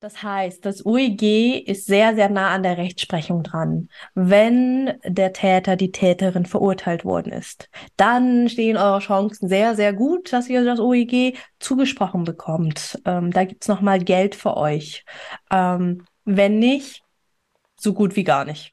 Das heißt, das UEG ist sehr, sehr nah an der Rechtsprechung dran. Wenn der Täter, die Täterin verurteilt worden ist, dann stehen eure Chancen sehr, sehr gut, dass ihr das UEG zugesprochen bekommt. Ähm, da gibt's nochmal Geld für euch. Ähm, wenn nicht, so gut wie gar nicht.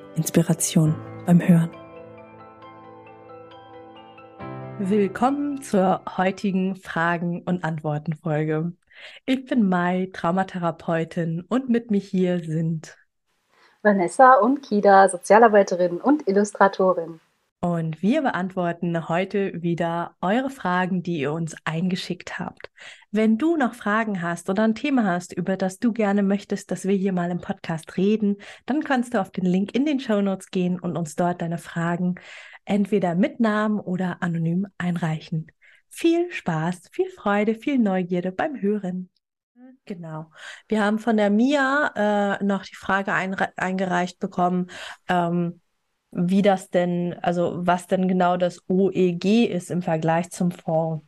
Inspiration beim Hören. Willkommen zur heutigen Fragen- und Antworten-Folge. Ich bin Mai, Traumatherapeutin und mit mir hier sind Vanessa und Kida, Sozialarbeiterin und Illustratorin. Und wir beantworten heute wieder eure Fragen, die ihr uns eingeschickt habt. Wenn du noch Fragen hast oder ein Thema hast, über das du gerne möchtest, dass wir hier mal im Podcast reden, dann kannst du auf den Link in den Show Notes gehen und uns dort deine Fragen entweder mit Namen oder anonym einreichen. Viel Spaß, viel Freude, viel Neugierde beim Hören. Genau. Wir haben von der Mia äh, noch die Frage eingereicht bekommen, ähm, wie das denn, also was denn genau das OEG ist im Vergleich zum Fonds.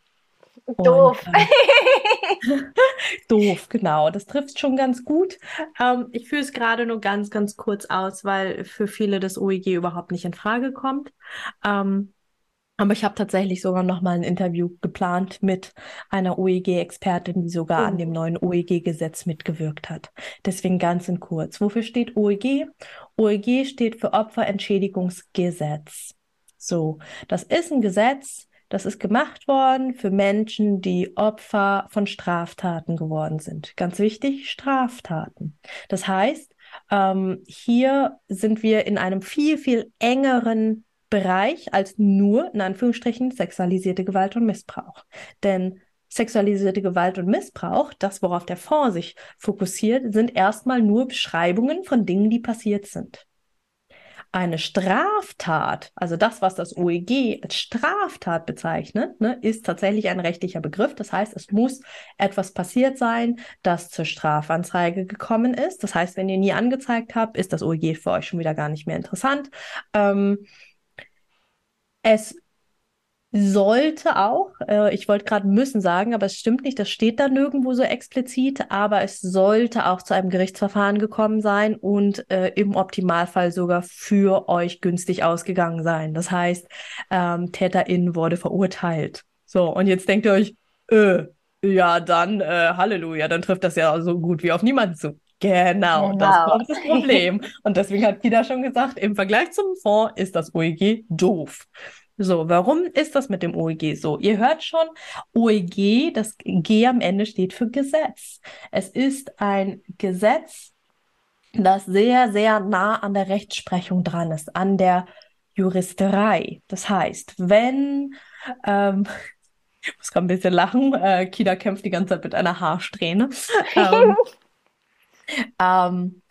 Doof. Und, äh, doof, genau. Das trifft schon ganz gut. Ähm, ich führe es gerade nur ganz, ganz kurz aus, weil für viele das OEG überhaupt nicht in Frage kommt. Ähm, aber ich habe tatsächlich sogar noch mal ein Interview geplant mit einer OEG-Expertin, die sogar oh. an dem neuen OEG-Gesetz mitgewirkt hat. Deswegen ganz in kurz. Wofür steht OEG? OEG steht für Opferentschädigungsgesetz. So, das ist ein Gesetz, das ist gemacht worden für Menschen, die Opfer von Straftaten geworden sind. Ganz wichtig, Straftaten. Das heißt, ähm, hier sind wir in einem viel, viel engeren Bereich als nur, in Anführungsstrichen, sexualisierte Gewalt und Missbrauch. Denn sexualisierte Gewalt und Missbrauch, das, worauf der Fonds sich fokussiert, sind erstmal nur Beschreibungen von Dingen, die passiert sind. Eine Straftat, also das, was das OEG als Straftat bezeichnet, ne, ist tatsächlich ein rechtlicher Begriff. Das heißt, es muss etwas passiert sein, das zur Strafanzeige gekommen ist. Das heißt, wenn ihr nie angezeigt habt, ist das OEG für euch schon wieder gar nicht mehr interessant. Ähm, es sollte auch, äh, ich wollte gerade müssen sagen, aber es stimmt nicht, das steht da nirgendwo so explizit, aber es sollte auch zu einem Gerichtsverfahren gekommen sein und äh, im Optimalfall sogar für euch günstig ausgegangen sein. Das heißt, ähm, Täterin wurde verurteilt. So, und jetzt denkt ihr euch, äh, ja, dann äh, Halleluja, dann trifft das ja so gut wie auf niemanden zu. Genau, genau. das ist das Problem. Und deswegen hat Kida schon gesagt, im Vergleich zum Fonds ist das OEG doof. So, warum ist das mit dem OEG so? Ihr hört schon, OEG, das G am Ende steht für Gesetz. Es ist ein Gesetz, das sehr, sehr nah an der Rechtsprechung dran ist, an der Juristerei. Das heißt, wenn, ähm, ich muss gerade ein bisschen lachen, äh, Kida kämpft die ganze Zeit mit einer Haarsträhne. ähm, ähm,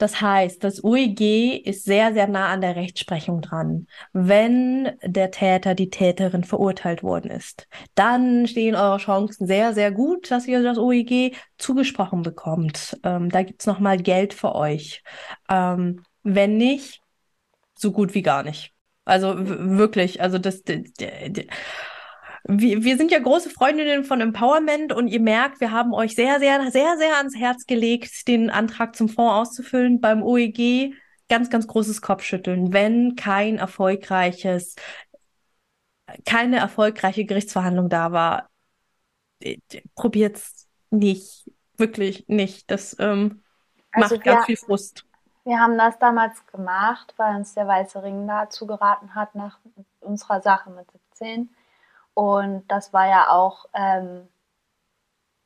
das heißt, das UEG ist sehr, sehr nah an der Rechtsprechung dran. Wenn der Täter, die Täterin verurteilt worden ist, dann stehen eure Chancen sehr, sehr gut, dass ihr das UEG zugesprochen bekommt. Ähm, da gibt's nochmal Geld für euch. Ähm, wenn nicht, so gut wie gar nicht. Also wirklich, also das, wir, wir sind ja große Freundinnen von Empowerment und ihr merkt, wir haben euch sehr, sehr, sehr, sehr ans Herz gelegt, den Antrag zum Fonds auszufüllen beim OEG. Ganz, ganz großes Kopfschütteln, wenn kein erfolgreiches, keine erfolgreiche Gerichtsverhandlung da war. Probiert's nicht, wirklich nicht. Das ähm, also macht ganz viel Frust. Wir haben das damals gemacht, weil uns der Weiße Ring dazu geraten hat nach unserer Sache mit 17 und das war ja auch, ähm,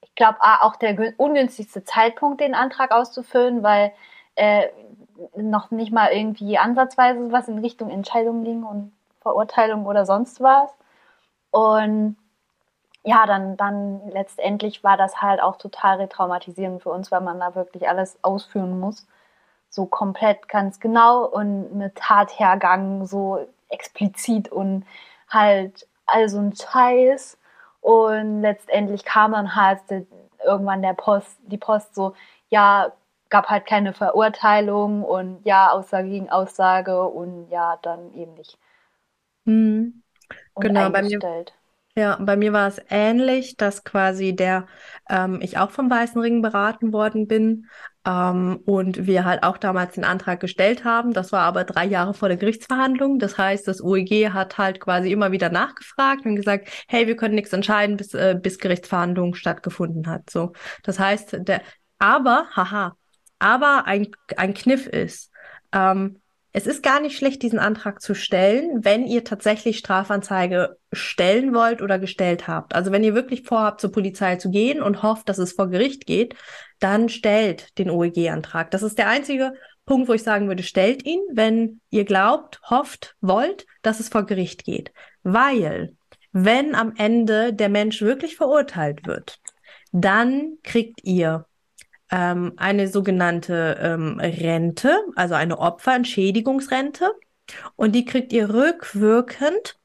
ich glaube, auch der ungünstigste Zeitpunkt, den Antrag auszufüllen, weil äh, noch nicht mal irgendwie ansatzweise was in Richtung Entscheidung ging und Verurteilung oder sonst was. Und ja, dann, dann letztendlich war das halt auch total retraumatisierend für uns, weil man da wirklich alles ausführen muss. So komplett ganz genau und mit Tathergang so explizit und halt all so ein Scheiß. Und letztendlich kam dann halt irgendwann der Post, die Post so, ja, gab halt keine Verurteilung und ja, Aussage gegen Aussage und ja, dann eben nicht. Mhm. Genau, bei mir, ja, bei mir war es ähnlich, dass quasi der, ähm, ich auch vom Weißen Ring beraten worden bin ähm, und wir halt auch damals den Antrag gestellt haben. Das war aber drei Jahre vor der Gerichtsverhandlung. Das heißt, das OEG hat halt quasi immer wieder nachgefragt und gesagt, hey, wir können nichts entscheiden, bis, äh, bis Gerichtsverhandlung stattgefunden hat. So, das heißt, der, aber, haha, aber ein, ein Kniff ist, ähm, es ist gar nicht schlecht, diesen Antrag zu stellen, wenn ihr tatsächlich Strafanzeige stellen wollt oder gestellt habt. Also wenn ihr wirklich vorhabt, zur Polizei zu gehen und hofft, dass es vor Gericht geht, dann stellt den OEG-Antrag. Das ist der einzige Punkt, wo ich sagen würde, stellt ihn, wenn ihr glaubt, hofft, wollt, dass es vor Gericht geht. Weil, wenn am Ende der Mensch wirklich verurteilt wird, dann kriegt ihr ähm, eine sogenannte ähm, Rente, also eine Opferentschädigungsrente. Und die kriegt ihr rückwirkend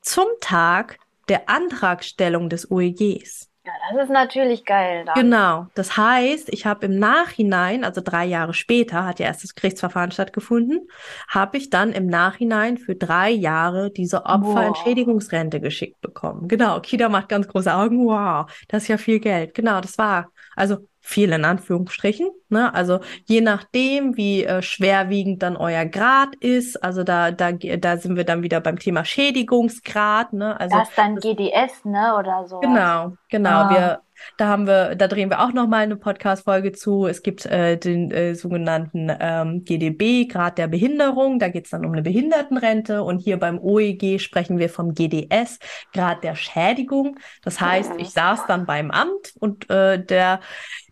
zum Tag der Antragstellung des OEGs. Ja, das ist natürlich geil. Dann. Genau. Das heißt, ich habe im Nachhinein, also drei Jahre später, hat ja erst das Gerichtsverfahren stattgefunden, habe ich dann im Nachhinein für drei Jahre diese Opferentschädigungsrente geschickt bekommen. Genau. Kida macht ganz große Augen. Wow, das ist ja viel Geld. Genau, das war. Also viel in Anführungsstrichen. Ne? Also je nachdem, wie äh, schwerwiegend dann euer Grad ist, also da, da, da sind wir dann wieder beim Thema Schädigungsgrad. Ne? Also das ist dann GDS, ne? Oder so. Genau, genau. Ah. Wir da haben wir, da drehen wir auch noch mal eine Podcast-Folge zu. Es gibt äh, den äh, sogenannten ähm, GDB, Grad der Behinderung. Da geht es dann um eine Behindertenrente. Und hier beim OEG sprechen wir vom GDS, Grad der Schädigung. Das heißt, ich saß dann beim Amt und äh, der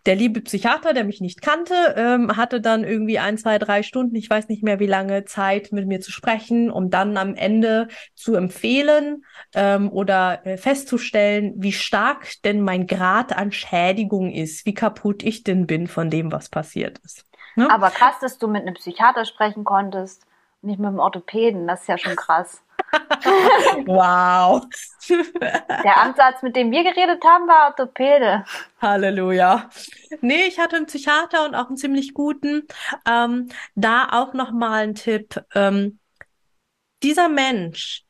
der liebe Psychiater, der mich nicht kannte, ähm, hatte dann irgendwie ein, zwei, drei Stunden, ich weiß nicht mehr wie lange Zeit, mit mir zu sprechen, um dann am Ende zu empfehlen ähm, oder äh, festzustellen, wie stark denn mein Grad an Schädigung ist, wie kaputt ich denn bin von dem, was passiert ist. Ne? Aber krass, dass du mit einem Psychiater sprechen konntest, nicht mit einem Orthopäden, das ist ja schon krass. wow. Der Amtsarzt, mit dem wir geredet haben, war Orthopäde. Halleluja. Nee, ich hatte einen Psychiater und auch einen ziemlich guten. Ähm, da auch nochmal ein Tipp. Ähm, dieser Mensch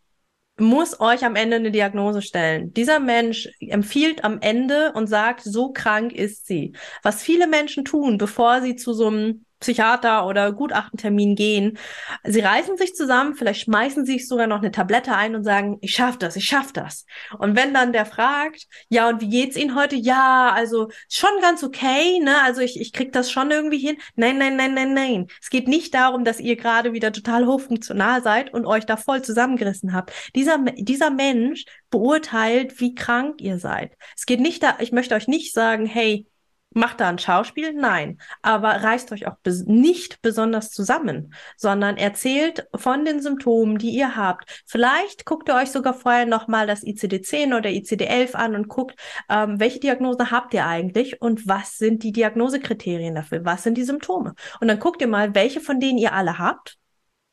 muss euch am Ende eine Diagnose stellen. Dieser Mensch empfiehlt am Ende und sagt, so krank ist sie. Was viele Menschen tun, bevor sie zu so einem Psychiater oder Gutachtentermin gehen. Sie reißen sich zusammen, vielleicht schmeißen sie sich sogar noch eine Tablette ein und sagen, ich schaff das, ich schaff das. Und wenn dann der fragt, ja, und wie geht's Ihnen heute? Ja, also schon ganz okay, ne? Also ich, ich krieg das schon irgendwie hin. Nein, nein, nein, nein, nein. Es geht nicht darum, dass ihr gerade wieder total hochfunktional seid und euch da voll zusammengerissen habt. Dieser, dieser Mensch beurteilt, wie krank ihr seid. Es geht nicht da, ich möchte euch nicht sagen, hey, Macht da ein Schauspiel? Nein. Aber reißt euch auch bes nicht besonders zusammen, sondern erzählt von den Symptomen, die ihr habt. Vielleicht guckt ihr euch sogar vorher nochmal das ICD-10 oder ICD-11 an und guckt, ähm, welche Diagnose habt ihr eigentlich und was sind die Diagnosekriterien dafür? Was sind die Symptome? Und dann guckt ihr mal, welche von denen ihr alle habt.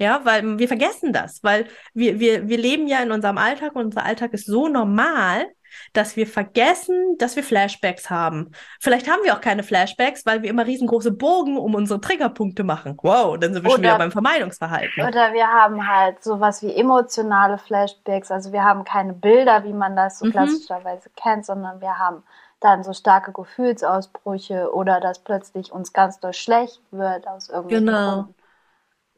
Ja, weil wir vergessen das, weil wir, wir, wir leben ja in unserem Alltag und unser Alltag ist so normal, dass wir vergessen, dass wir Flashbacks haben. Vielleicht haben wir auch keine Flashbacks, weil wir immer riesengroße Bogen um unsere Triggerpunkte machen. Wow, dann sind wir oder, schon wieder beim Vermeidungsverhalten. Oder wir haben halt sowas wie emotionale Flashbacks. Also wir haben keine Bilder, wie man das so mhm. klassischerweise kennt, sondern wir haben dann so starke Gefühlsausbrüche oder dass plötzlich uns ganz doll schlecht wird aus irgendwelchen genau. Gründen.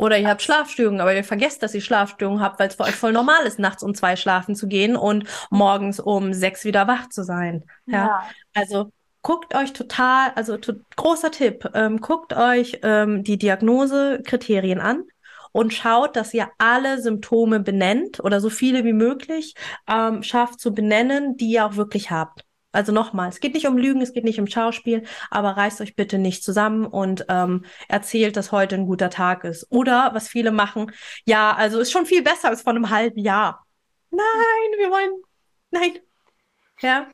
Oder ihr habt Schlafstörungen, aber ihr vergesst, dass ihr Schlafstörungen habt, weil es für euch voll normal ist, nachts um zwei schlafen zu gehen und morgens um sechs wieder wach zu sein. Ja. ja. Also guckt euch total, also to großer Tipp, ähm, guckt euch ähm, die Diagnosekriterien an und schaut, dass ihr alle Symptome benennt oder so viele wie möglich ähm, schafft zu benennen, die ihr auch wirklich habt. Also nochmal, es geht nicht um Lügen, es geht nicht um Schauspiel, aber reißt euch bitte nicht zusammen und ähm, erzählt, dass heute ein guter Tag ist. Oder was viele machen, ja, also ist schon viel besser als vor einem halben Jahr. Nein, wir wollen, nein. Ja.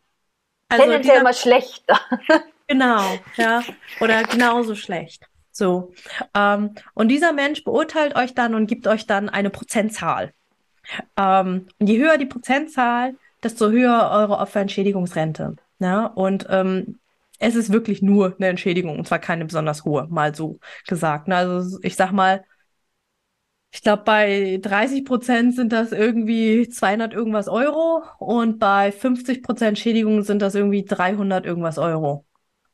Also Tendenziell dieser, immer schlechter. Genau, ja. Oder genauso schlecht. So. Ähm, und dieser Mensch beurteilt euch dann und gibt euch dann eine Prozentzahl. Ähm, und je höher die Prozentzahl, desto höher eure Opferentschädigungsrente. Ja? Und ähm, es ist wirklich nur eine Entschädigung und zwar keine besonders hohe, mal so gesagt. Ne? Also ich sag mal, ich glaube, bei 30 Prozent sind das irgendwie 200 irgendwas Euro und bei 50 Prozent Schädigung sind das irgendwie 300 irgendwas Euro.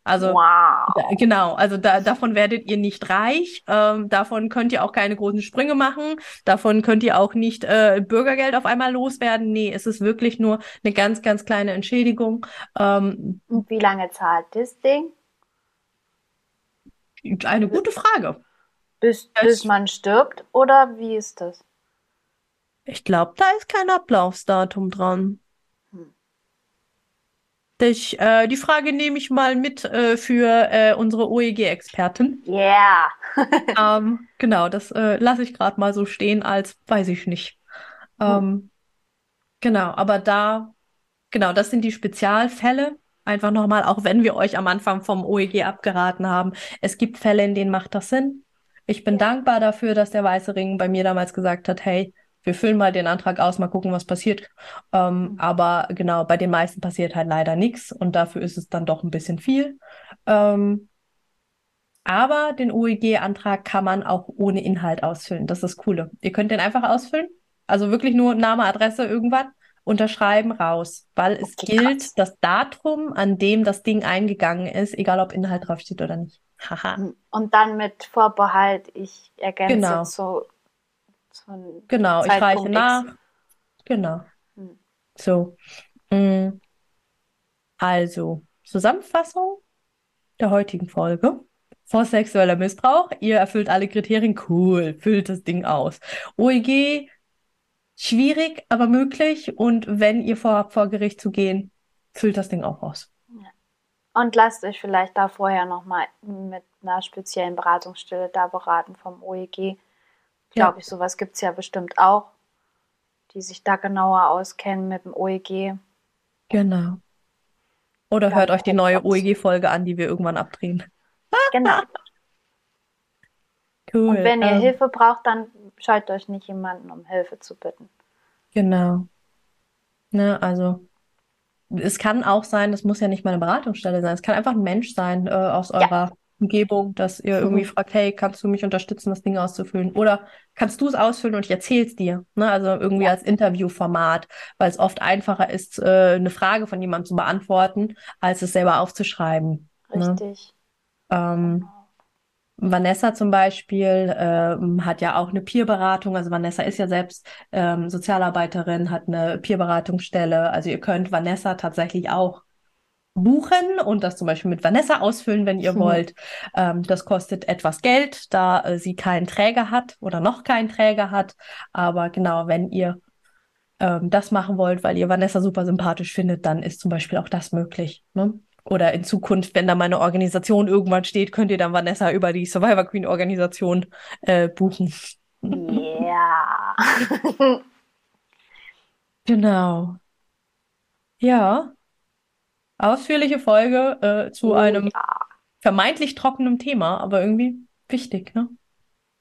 Also wow. da, genau, also da, davon werdet ihr nicht reich, ähm, davon könnt ihr auch keine großen Sprünge machen, davon könnt ihr auch nicht äh, Bürgergeld auf einmal loswerden. Nee, es ist wirklich nur eine ganz, ganz kleine Entschädigung. Ähm, Und wie lange zahlt das Ding? Eine gute Frage. Bis, bis man stirbt oder wie ist das? Ich glaube, da ist kein Ablaufsdatum dran. Ich, äh, die Frage nehme ich mal mit äh, für äh, unsere OEG-Expertin. Yeah. ähm, genau, das äh, lasse ich gerade mal so stehen, als weiß ich nicht. Ähm, hm. Genau, aber da, genau, das sind die Spezialfälle. Einfach nochmal, auch wenn wir euch am Anfang vom OEG abgeraten haben. Es gibt Fälle, in denen macht das Sinn. Ich bin ja. dankbar dafür, dass der Weiße Ring bei mir damals gesagt hat, hey, wir füllen mal den Antrag aus, mal gucken, was passiert. Ähm, mhm. aber genau, bei den meisten passiert halt leider nichts und dafür ist es dann doch ein bisschen viel. Ähm, aber den OEG-Antrag kann man auch ohne Inhalt ausfüllen. Das ist das Coole. Ihr könnt den einfach ausfüllen. Also wirklich nur Name, Adresse, irgendwann. Unterschreiben raus, weil es okay, gilt krass. das Datum, an dem das Ding eingegangen ist, egal ob Inhalt draufsteht oder nicht. Haha. Und dann mit Vorbehalt, ich ergänze genau. zu von genau, Zeitpunkt ich reiche X. nach. Genau. Hm. So. Mm. Also, Zusammenfassung der heutigen Folge. Vor sexueller Missbrauch, ihr erfüllt alle Kriterien, cool, füllt das Ding aus. OEG, schwierig, aber möglich. Und wenn ihr vorhabt, vor Gericht zu gehen, füllt das Ding auch aus. Und lasst euch vielleicht da vorher nochmal mit einer speziellen Beratungsstelle da beraten vom OEG glaube ich, sowas gibt es ja bestimmt auch, die sich da genauer auskennen mit dem OEG. Genau. Oder ja, hört euch die neue OEG-Folge an, die wir irgendwann abdrehen. Genau. cool. Und wenn ihr ähm, Hilfe braucht, dann scheut euch nicht jemanden, um Hilfe zu bitten. Genau. Ne, also es kann auch sein, das muss ja nicht mal eine Beratungsstelle sein, es kann einfach ein Mensch sein äh, aus eurer ja. Umgebung, dass ihr irgendwie mhm. fragt, hey, kannst du mich unterstützen, das Ding auszufüllen? Oder kannst du es ausfüllen und ich erzähl's dir? Ne? Also irgendwie ja. als Interviewformat, weil es oft einfacher ist, äh, eine Frage von jemandem zu beantworten, als es selber aufzuschreiben. Ne? Richtig. Ne? Ähm. Vanessa zum Beispiel ähm, hat ja auch eine Peerberatung. Also Vanessa ist ja selbst ähm, Sozialarbeiterin, hat eine Peerberatungsstelle. Also ihr könnt Vanessa tatsächlich auch buchen und das zum Beispiel mit Vanessa ausfüllen, wenn ihr mhm. wollt. Ähm, das kostet etwas Geld, da äh, sie keinen Träger hat oder noch keinen Träger hat. Aber genau, wenn ihr ähm, das machen wollt, weil ihr Vanessa super sympathisch findet, dann ist zum Beispiel auch das möglich. Ne? Oder in Zukunft, wenn da meine Organisation irgendwann steht, könnt ihr dann Vanessa über die Survivor Queen Organisation äh, buchen. Ja. genau. Ja, ausführliche Folge äh, zu oh, einem ja. vermeintlich trockenen Thema, aber irgendwie wichtig, ne?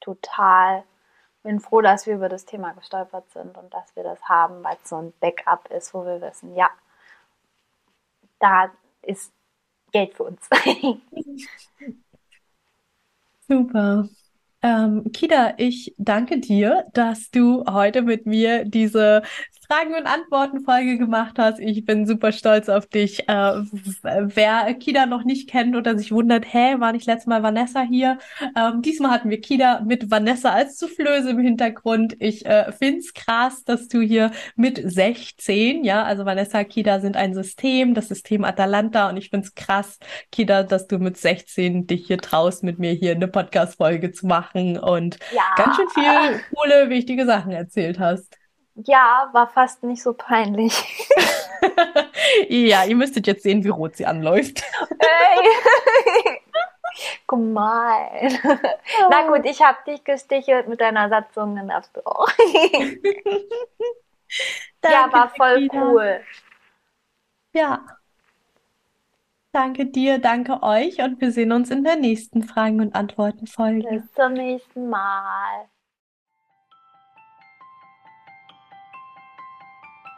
Total. Bin froh, dass wir über das Thema gestolpert sind und dass wir das haben, weil es so ein Backup ist, wo wir wissen, ja, da ist Geld für uns. Super. Ähm, Kida, ich danke dir, dass du heute mit mir diese Fragen- und Antworten-Folge gemacht hast. Ich bin super stolz auf dich. Äh, wer Kida noch nicht kennt oder sich wundert, hä, war nicht letztes Mal Vanessa hier? Ähm, diesmal hatten wir Kida mit Vanessa als Soufflöse im Hintergrund. Ich äh, find's krass, dass du hier mit 16, ja, also Vanessa, Kida sind ein System, das System Atalanta und ich find's krass, Kida, dass du mit 16 dich hier traust, mit mir hier eine Podcast-Folge zu machen und ja. ganz schön viel coole, wichtige Sachen erzählt hast. Ja, war fast nicht so peinlich. ja, ihr müsstet jetzt sehen, wie rot sie anläuft. Hey. Gemein. Oh. Na gut, ich hab dich gestichelt mit deiner Satzung, dann darfst du auch. ja, war voll cool. Ja. Danke dir, danke euch und wir sehen uns in der nächsten Fragen- und Antworten-Folge. Bis zum nächsten Mal.